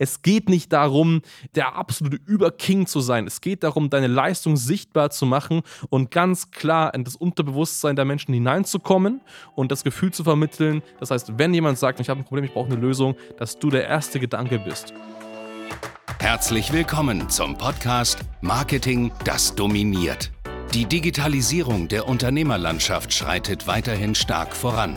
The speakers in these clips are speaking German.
Es geht nicht darum, der absolute Überking zu sein. Es geht darum, deine Leistung sichtbar zu machen und ganz klar in das Unterbewusstsein der Menschen hineinzukommen und das Gefühl zu vermitteln. Das heißt, wenn jemand sagt, ich habe ein Problem, ich brauche eine Lösung, dass du der erste Gedanke bist. Herzlich willkommen zum Podcast Marketing, das dominiert. Die Digitalisierung der Unternehmerlandschaft schreitet weiterhin stark voran.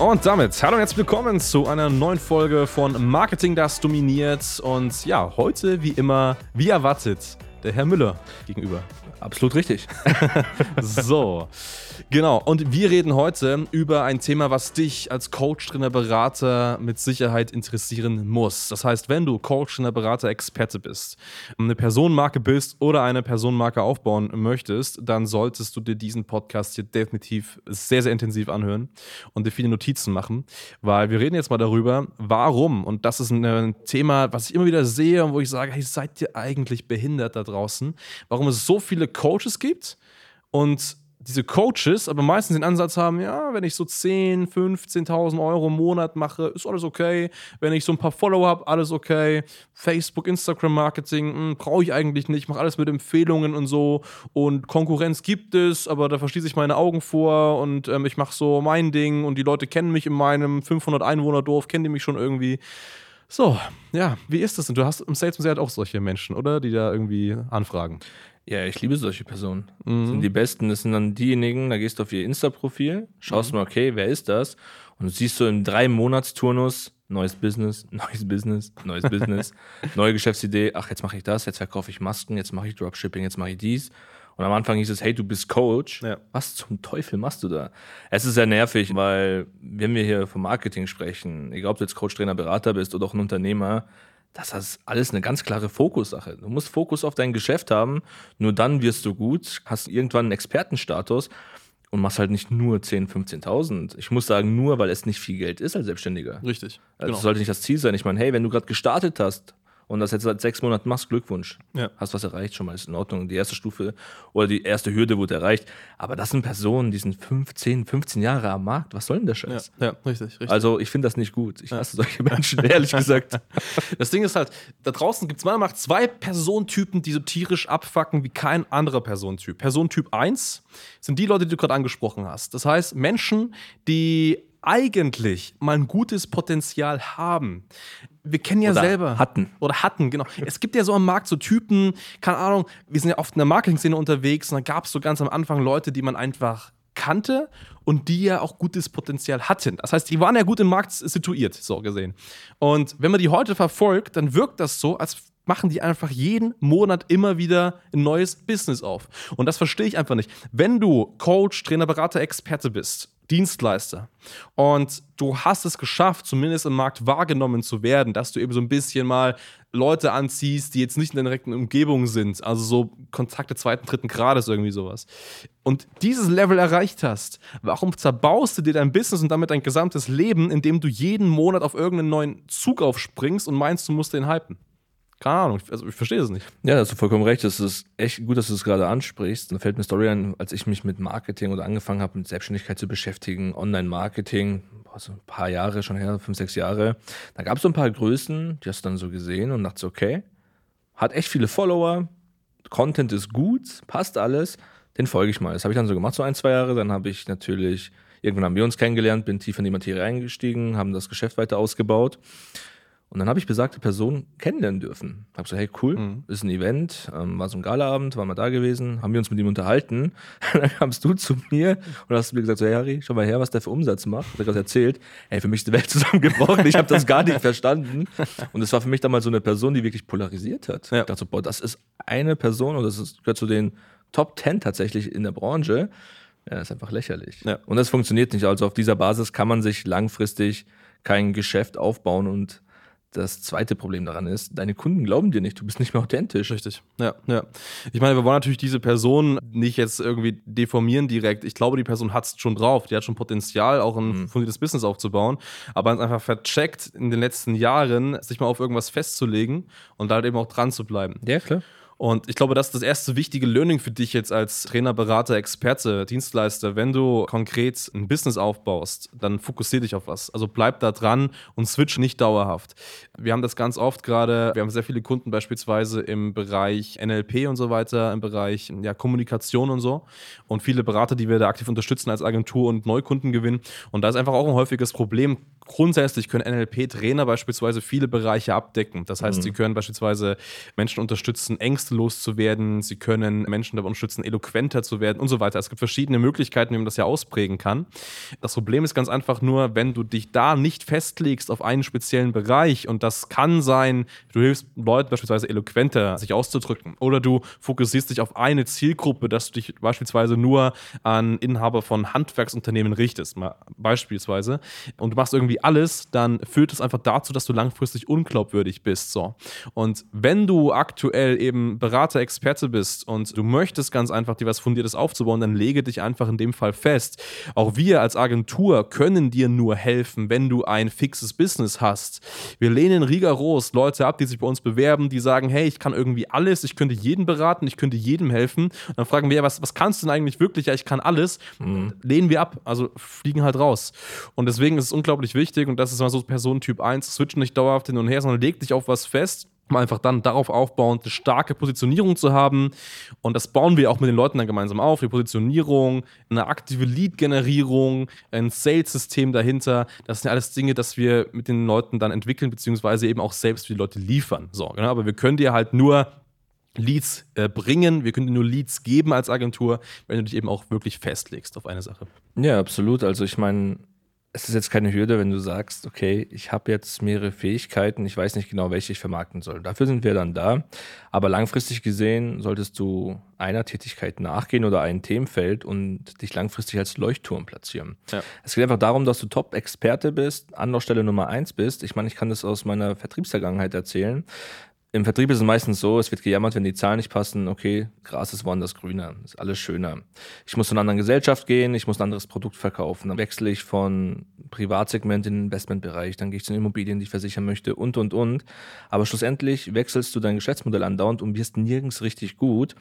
Und damit, hallo und herzlich willkommen zu einer neuen Folge von Marketing, das dominiert. Und ja, heute wie immer, wie erwartet, der Herr Müller gegenüber. Absolut richtig. so, genau. Und wir reden heute über ein Thema, was dich als Coach, Trainer, Berater mit Sicherheit interessieren muss. Das heißt, wenn du Coach, Trainer, Berater, Experte bist, eine Personenmarke bist oder eine Personenmarke aufbauen möchtest, dann solltest du dir diesen Podcast hier definitiv sehr, sehr intensiv anhören und dir viele Notizen machen, weil wir reden jetzt mal darüber, warum, und das ist ein Thema, was ich immer wieder sehe und wo ich sage, hey, seid ihr eigentlich behindert da draußen? Warum es so viele Coaches gibt und diese Coaches aber meistens den Ansatz haben, ja, wenn ich so 10, 15.000 Euro im Monat mache, ist alles okay. Wenn ich so ein paar Follower habe, alles okay. Facebook, Instagram Marketing, hm, brauche ich eigentlich nicht, mache alles mit Empfehlungen und so. Und Konkurrenz gibt es, aber da verschließe ich meine Augen vor und ähm, ich mache so mein Ding und die Leute kennen mich in meinem 500 Einwohner Dorf, kennen die mich schon irgendwie. So, ja, wie ist das denn? Du hast im Sales Museum auch solche Menschen, oder? Die da irgendwie anfragen. Ja, ich liebe solche Personen. Mhm. Das sind die besten. Das sind dann diejenigen, da gehst du auf ihr Insta-Profil, schaust mhm. mal, okay, wer ist das? Und du siehst so im drei Monats-Turnus neues Business, neues Business, neues Business, neue Geschäftsidee. Ach, jetzt mache ich das, jetzt verkaufe ich Masken, jetzt mache ich Dropshipping, jetzt mache ich dies. Und am Anfang hieß es, hey, du bist Coach. Ja. Was zum Teufel machst du da? Es ist sehr nervig, weil wenn wir hier vom Marketing sprechen, egal ob du jetzt Coach, Trainer, Berater bist oder auch ein Unternehmer, das ist alles eine ganz klare Fokussache. Du musst Fokus auf dein Geschäft haben, nur dann wirst du gut, hast irgendwann einen Expertenstatus und machst halt nicht nur 10, 15.000. Ich muss sagen, nur weil es nicht viel Geld ist als Selbstständiger. Richtig. Also genau. Das sollte nicht das Ziel sein. Ich meine, hey, wenn du gerade gestartet hast, und das jetzt seit sechs Monaten machst, Glückwunsch. Ja. Hast was erreicht, schon mal ist in Ordnung. Die erste Stufe oder die erste Hürde wurde erreicht. Aber das sind Personen, die sind 15, 15 Jahre am Markt. Was soll denn der Scheiß? Ja, ja richtig, richtig. Also ich finde das nicht gut. Ich hasse solche Menschen, ehrlich gesagt. Das Ding ist halt, da draußen gibt es meiner Meinung nach zwei Personentypen, die so tierisch abfacken wie kein anderer Personentyp. Personentyp 1 sind die Leute, die du gerade angesprochen hast. Das heißt, Menschen, die eigentlich mal ein gutes Potenzial haben. Wir kennen ja Oder selber. Hatten. Oder hatten, genau. Es gibt ja so am Markt so Typen, keine Ahnung, wir sind ja oft in der Marketing-Szene unterwegs und da gab es so ganz am Anfang Leute, die man einfach kannte und die ja auch gutes Potenzial hatten. Das heißt, die waren ja gut im Markt situiert, so gesehen. Und wenn man die heute verfolgt, dann wirkt das so, als machen die einfach jeden Monat immer wieder ein neues Business auf. Und das verstehe ich einfach nicht. Wenn du Coach, Trainer, Berater, Experte bist Dienstleister. Und du hast es geschafft, zumindest im Markt wahrgenommen zu werden, dass du eben so ein bisschen mal Leute anziehst, die jetzt nicht in der direkten Umgebung sind, also so Kontakte zweiten, dritten Grades, irgendwie sowas. Und dieses Level erreicht hast, warum zerbaust du dir dein Business und damit dein gesamtes Leben, indem du jeden Monat auf irgendeinen neuen Zug aufspringst und meinst, du musst den hypen? Keine Ahnung, also ich verstehe es nicht. Ja, da hast du vollkommen recht. Es ist echt gut, dass du es gerade ansprichst. Da fällt mir Story ein, als ich mich mit Marketing oder angefangen habe, mit Selbstständigkeit zu beschäftigen, Online-Marketing, also ein paar Jahre schon her, fünf, sechs Jahre. Da gab es so ein paar Größen, die hast du dann so gesehen und dachte, okay, hat echt viele Follower, Content ist gut, passt alles, den folge ich mal. Das habe ich dann so gemacht, so ein, zwei Jahre. Dann habe ich natürlich, irgendwann haben wir uns kennengelernt, bin tief in die Materie eingestiegen, haben das Geschäft weiter ausgebaut. Und dann habe ich besagte Person kennenlernen dürfen. Hab so, hey, cool, mhm. ist ein Event, ähm, war so ein Galaabend, waren wir da gewesen, haben wir uns mit ihm unterhalten. dann kamst du zu mir und hast mir gesagt, so, hey Harry, schau mal her, was der für Umsatz macht. Hat er gerade erzählt, hey, für mich ist die Welt zusammengebrochen, ich habe das gar nicht verstanden. Und es war für mich damals so eine Person, die wirklich polarisiert hat. Ja. Ich dachte so, boah, das ist eine Person und das ist, gehört zu den Top Ten tatsächlich in der Branche. Ja, das ist einfach lächerlich. Ja. Und das funktioniert nicht. Also auf dieser Basis kann man sich langfristig kein Geschäft aufbauen und das zweite Problem daran ist, deine Kunden glauben dir nicht, du bist nicht mehr authentisch. Richtig, ja, ja. Ich meine, wir wollen natürlich diese Person nicht jetzt irgendwie deformieren direkt. Ich glaube, die Person hat es schon drauf, die hat schon Potenzial, auch ein mhm. fundiertes Business aufzubauen, aber einfach vercheckt in den letzten Jahren, sich mal auf irgendwas festzulegen und da halt eben auch dran zu bleiben. Ja, klar. Und ich glaube, das ist das erste wichtige Learning für dich jetzt als Trainer, Berater, Experte, Dienstleister. Wenn du konkret ein Business aufbaust, dann fokussier dich auf was. Also bleib da dran und switch nicht dauerhaft. Wir haben das ganz oft gerade, wir haben sehr viele Kunden beispielsweise im Bereich NLP und so weiter, im Bereich ja, Kommunikation und so. Und viele Berater, die wir da aktiv unterstützen als Agentur und Neukunden gewinnen. Und da ist einfach auch ein häufiges Problem grundsätzlich können NLP-Trainer beispielsweise viele Bereiche abdecken. Das heißt, mhm. sie können beispielsweise Menschen unterstützen, Ängste loszuwerden, sie können Menschen dabei unterstützen, eloquenter zu werden und so weiter. Es gibt verschiedene Möglichkeiten, wie man das ja ausprägen kann. Das Problem ist ganz einfach nur, wenn du dich da nicht festlegst auf einen speziellen Bereich und das kann sein, du hilfst Leuten beispielsweise eloquenter sich auszudrücken oder du fokussierst dich auf eine Zielgruppe, dass du dich beispielsweise nur an Inhaber von Handwerksunternehmen richtest, mal beispielsweise, und du machst irgendwie alles, dann führt es einfach dazu, dass du langfristig unglaubwürdig bist. So. Und wenn du aktuell eben Berater, Experte bist und du möchtest ganz einfach dir was Fundiertes aufzubauen, dann lege dich einfach in dem Fall fest. Auch wir als Agentur können dir nur helfen, wenn du ein fixes Business hast. Wir lehnen rigoros Leute ab, die sich bei uns bewerben, die sagen, hey, ich kann irgendwie alles, ich könnte jeden beraten, ich könnte jedem helfen. Und dann fragen wir, ja, was, was kannst du denn eigentlich wirklich? Ja, ich kann alles. Mhm. Lehnen wir ab, also fliegen halt raus. Und deswegen ist es unglaublich wichtig, und das ist mal so Personentyp 1, switch nicht dauerhaft hin und her, sondern leg dich auf was fest um einfach dann darauf aufbauend eine starke Positionierung zu haben. Und das bauen wir auch mit den Leuten dann gemeinsam auf. Die Positionierung, eine aktive Lead-Generierung, ein Sales-System dahinter. Das sind alles Dinge, dass wir mit den Leuten dann entwickeln, beziehungsweise eben auch selbst für die Leute liefern. So, genau, aber wir können dir halt nur Leads äh, bringen, wir können dir nur Leads geben als Agentur, wenn du dich eben auch wirklich festlegst auf eine Sache. Ja, absolut. Also ich meine, es ist jetzt keine Hürde, wenn du sagst, okay, ich habe jetzt mehrere Fähigkeiten, ich weiß nicht genau, welche ich vermarkten soll. Dafür sind wir dann da. Aber langfristig gesehen solltest du einer Tätigkeit nachgehen oder ein Themenfeld und dich langfristig als Leuchtturm platzieren. Ja. Es geht einfach darum, dass du Top-Experte bist, Anlaufstelle Nummer eins bist. Ich meine, ich kann das aus meiner Vertriebsvergangenheit erzählen. Im Vertrieb ist es meistens so, es wird gejammert, wenn die Zahlen nicht passen, okay, Gras ist woanders grüner, ist alles schöner. Ich muss zu einer anderen Gesellschaft gehen, ich muss ein anderes Produkt verkaufen. Dann wechsle ich von Privatsegment in den Investmentbereich, dann gehe ich zu den Immobilien, die ich versichern möchte und, und, und. Aber schlussendlich wechselst du dein Geschäftsmodell andauernd und wirst nirgends richtig gut.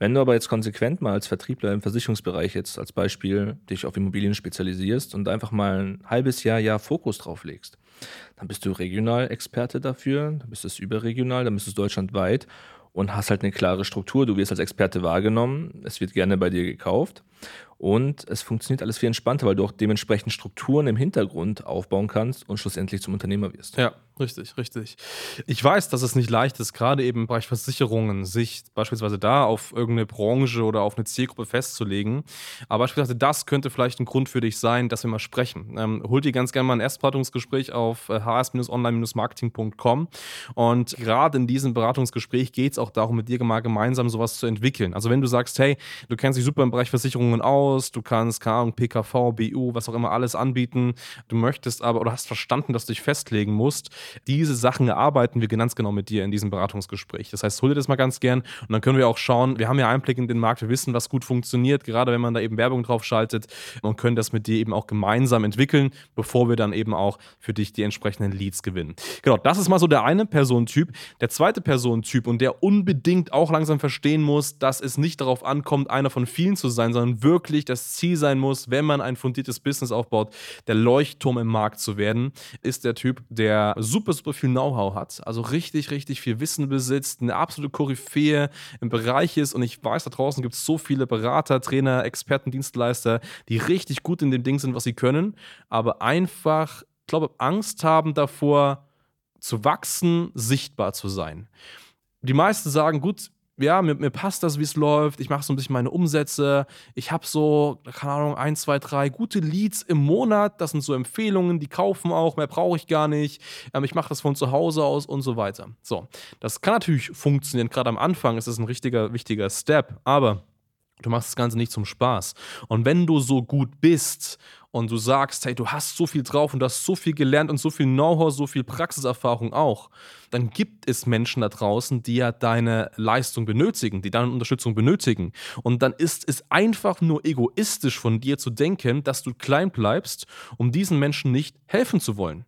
Wenn du aber jetzt konsequent mal als Vertriebler im Versicherungsbereich jetzt als Beispiel dich auf Immobilien spezialisierst und einfach mal ein halbes Jahr, Jahr Fokus drauf legst, dann bist du regional Experte dafür, dann bist du überregional, dann bist du deutschlandweit und hast halt eine klare Struktur. Du wirst als Experte wahrgenommen, es wird gerne bei dir gekauft und es funktioniert alles viel entspannter, weil du auch dementsprechend Strukturen im Hintergrund aufbauen kannst und schlussendlich zum Unternehmer wirst. Ja, richtig, richtig. Ich weiß, dass es nicht leicht ist, gerade eben im Bereich Versicherungen, sich beispielsweise da auf irgendeine Branche oder auf eine Zielgruppe festzulegen. Aber beispielsweise das könnte vielleicht ein Grund für dich sein, dass wir mal sprechen. Ähm, hol dir ganz gerne mal ein Erstberatungsgespräch auf hs-online-marketing.com und gerade in diesem Beratungsgespräch geht es auch darum, mit dir mal gemeinsam sowas zu entwickeln. Also wenn du sagst, hey, du kennst dich super im Bereich Versicherungen aus, aus, du kannst, keine Ahnung, PKV, BU, was auch immer alles anbieten. Du möchtest aber oder hast verstanden, dass du dich festlegen musst. Diese Sachen erarbeiten wir ganz genau mit dir in diesem Beratungsgespräch. Das heißt, hol dir das mal ganz gern und dann können wir auch schauen, wir haben ja Einblick in den Markt, wir wissen, was gut funktioniert, gerade wenn man da eben Werbung drauf schaltet und können das mit dir eben auch gemeinsam entwickeln, bevor wir dann eben auch für dich die entsprechenden Leads gewinnen. Genau, das ist mal so der eine Personentyp. Der zweite Personentyp und der unbedingt auch langsam verstehen muss, dass es nicht darauf ankommt, einer von vielen zu sein, sondern wirklich wirklich das Ziel sein muss, wenn man ein fundiertes Business aufbaut, der Leuchtturm im Markt zu werden, ist der Typ, der super, super viel Know-how hat, also richtig, richtig viel Wissen besitzt, eine absolute Koryphäe im Bereich ist. Und ich weiß, da draußen gibt es so viele Berater, Trainer, Experten, Dienstleister, die richtig gut in dem Ding sind, was sie können, aber einfach, ich glaube, Angst haben davor, zu wachsen, sichtbar zu sein. Die meisten sagen, gut, ja, mir, mir passt das, wie es läuft. Ich mache so ein bisschen meine Umsätze. Ich habe so, keine Ahnung, ein, zwei, drei gute Leads im Monat. Das sind so Empfehlungen, die kaufen auch, mehr brauche ich gar nicht. Ähm, ich mache das von zu Hause aus und so weiter. So, das kann natürlich funktionieren. Gerade am Anfang ist das ein richtiger, wichtiger Step. Aber Du machst das Ganze nicht zum Spaß. Und wenn du so gut bist und du sagst, hey, du hast so viel drauf und du hast so viel gelernt und so viel Know-how, so viel Praxiserfahrung auch, dann gibt es Menschen da draußen, die ja deine Leistung benötigen, die deine Unterstützung benötigen. Und dann ist es einfach nur egoistisch von dir zu denken, dass du klein bleibst, um diesen Menschen nicht helfen zu wollen.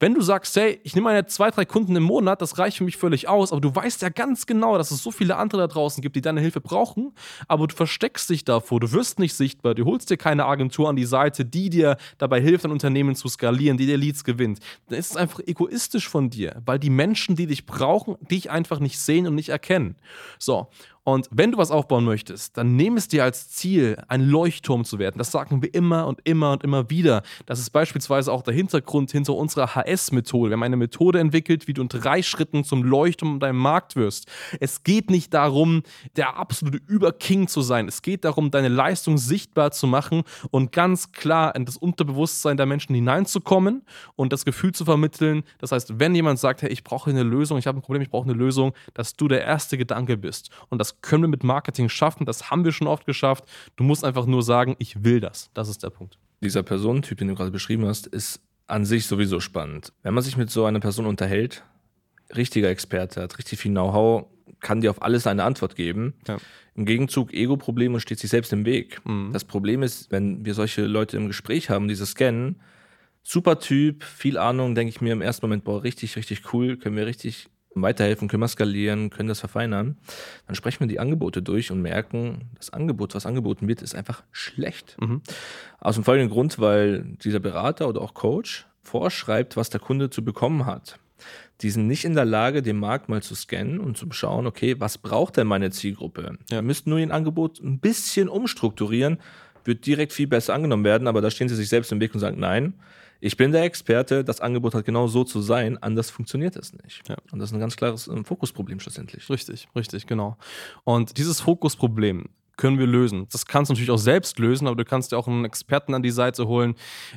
Wenn du sagst, hey, ich nehme meine zwei, drei Kunden im Monat, das reicht für mich völlig aus, aber du weißt ja ganz genau, dass es so viele andere da draußen gibt, die deine Hilfe brauchen, aber du versteckst dich davor, du wirst nicht sichtbar, du holst dir keine Agentur an die Seite, die dir dabei hilft, ein Unternehmen zu skalieren, die dir Leads gewinnt, dann ist es einfach egoistisch von dir, weil die Menschen, die dich brauchen, dich einfach nicht sehen und nicht erkennen. So, und wenn du was aufbauen möchtest, dann nimm es dir als Ziel, ein Leuchtturm zu werden. Das sagen wir immer und immer und immer wieder. Das ist beispielsweise auch der Hintergrund hinter unserer HS-Methode. Wir haben eine Methode entwickelt, wie du in drei Schritten zum Leuchtturm in deinem Markt wirst. Es geht nicht darum, der absolute Überking zu sein. Es geht darum, deine Leistung sichtbar zu machen und ganz klar in das Unterbewusstsein der Menschen hineinzukommen und das Gefühl zu vermitteln. Das heißt, wenn jemand sagt, hey, ich brauche eine Lösung, ich habe ein Problem, ich brauche eine Lösung, dass du der erste Gedanke bist. Und das können wir mit Marketing schaffen, das haben wir schon oft geschafft. Du musst einfach nur sagen, ich will das. Das ist der Punkt. Dieser Personentyp, den du gerade beschrieben hast, ist an sich sowieso spannend. Wenn man sich mit so einer Person unterhält, richtiger Experte, hat richtig viel Know-how, kann dir auf alles eine Antwort geben. Ja. Im Gegenzug Ego-Probleme steht sich selbst im Weg. Mhm. Das Problem ist, wenn wir solche Leute im Gespräch haben, diese scannen, super Typ, viel Ahnung, denke ich mir im ersten Moment, boah, richtig, richtig cool, können wir richtig weiterhelfen, können wir skalieren, können das verfeinern. Dann sprechen wir die Angebote durch und merken, das Angebot, was angeboten wird, ist einfach schlecht. Mhm. Aus dem folgenden Grund, weil dieser Berater oder auch Coach vorschreibt, was der Kunde zu bekommen hat. Die sind nicht in der Lage, den Markt mal zu scannen und zu schauen, okay, was braucht denn meine Zielgruppe? Ja. Wir müssten nur ihr Angebot ein bisschen umstrukturieren, wird direkt viel besser angenommen werden, aber da stehen sie sich selbst im Weg und sagen, nein, ich bin der Experte, das Angebot hat genau so zu sein, anders funktioniert es nicht. Ja. Und das ist ein ganz klares ähm, Fokusproblem schlussendlich. Richtig, richtig, genau. Und dieses Fokusproblem können wir lösen. Das kannst du natürlich auch selbst lösen, aber du kannst dir auch einen Experten an die Seite holen,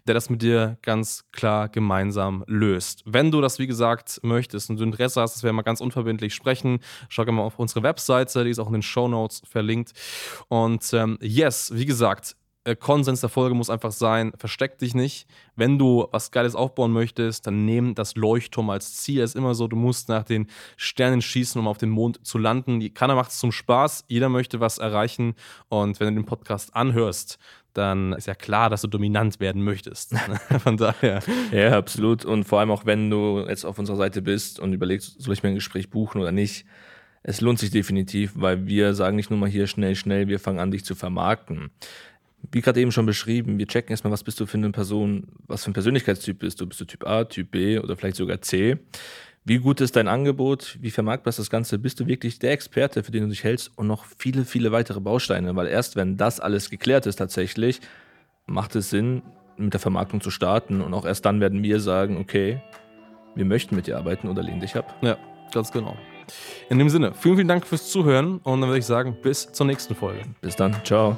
der das mit dir ganz klar gemeinsam löst. Wenn du das, wie gesagt, möchtest und du Interesse hast, dass wir mal ganz unverbindlich sprechen, schau gerne mal auf unsere Webseite, die ist auch in den Show Notes verlinkt. Und ähm, yes, wie gesagt, Konsens der Folge muss einfach sein, versteck dich nicht. Wenn du was Geiles aufbauen möchtest, dann nimm das Leuchtturm als Ziel. Es ist immer so, du musst nach den Sternen schießen, um auf den Mond zu landen. Keiner macht es zum Spaß, jeder möchte was erreichen. Und wenn du den Podcast anhörst, dann ist ja klar, dass du dominant werden möchtest. Von daher. Ja, absolut. Und vor allem auch, wenn du jetzt auf unserer Seite bist und überlegst, soll ich mir ein Gespräch buchen oder nicht, es lohnt sich definitiv, weil wir sagen nicht nur mal hier schnell, schnell, wir fangen an, dich zu vermarkten wie gerade eben schon beschrieben, wir checken erstmal, was bist du für eine Person, was für ein Persönlichkeitstyp bist du? Bist du Typ A, Typ B oder vielleicht sogar C? Wie gut ist dein Angebot? Wie vermarktbar ist das Ganze? Bist du wirklich der Experte, für den du dich hältst? Und noch viele, viele weitere Bausteine, weil erst wenn das alles geklärt ist tatsächlich, macht es Sinn, mit der Vermarktung zu starten. Und auch erst dann werden wir sagen, okay, wir möchten mit dir arbeiten oder lehnen dich ab. Ja, ganz genau. In dem Sinne, vielen, vielen Dank fürs Zuhören und dann würde ich sagen, bis zur nächsten Folge. Bis dann. Ciao.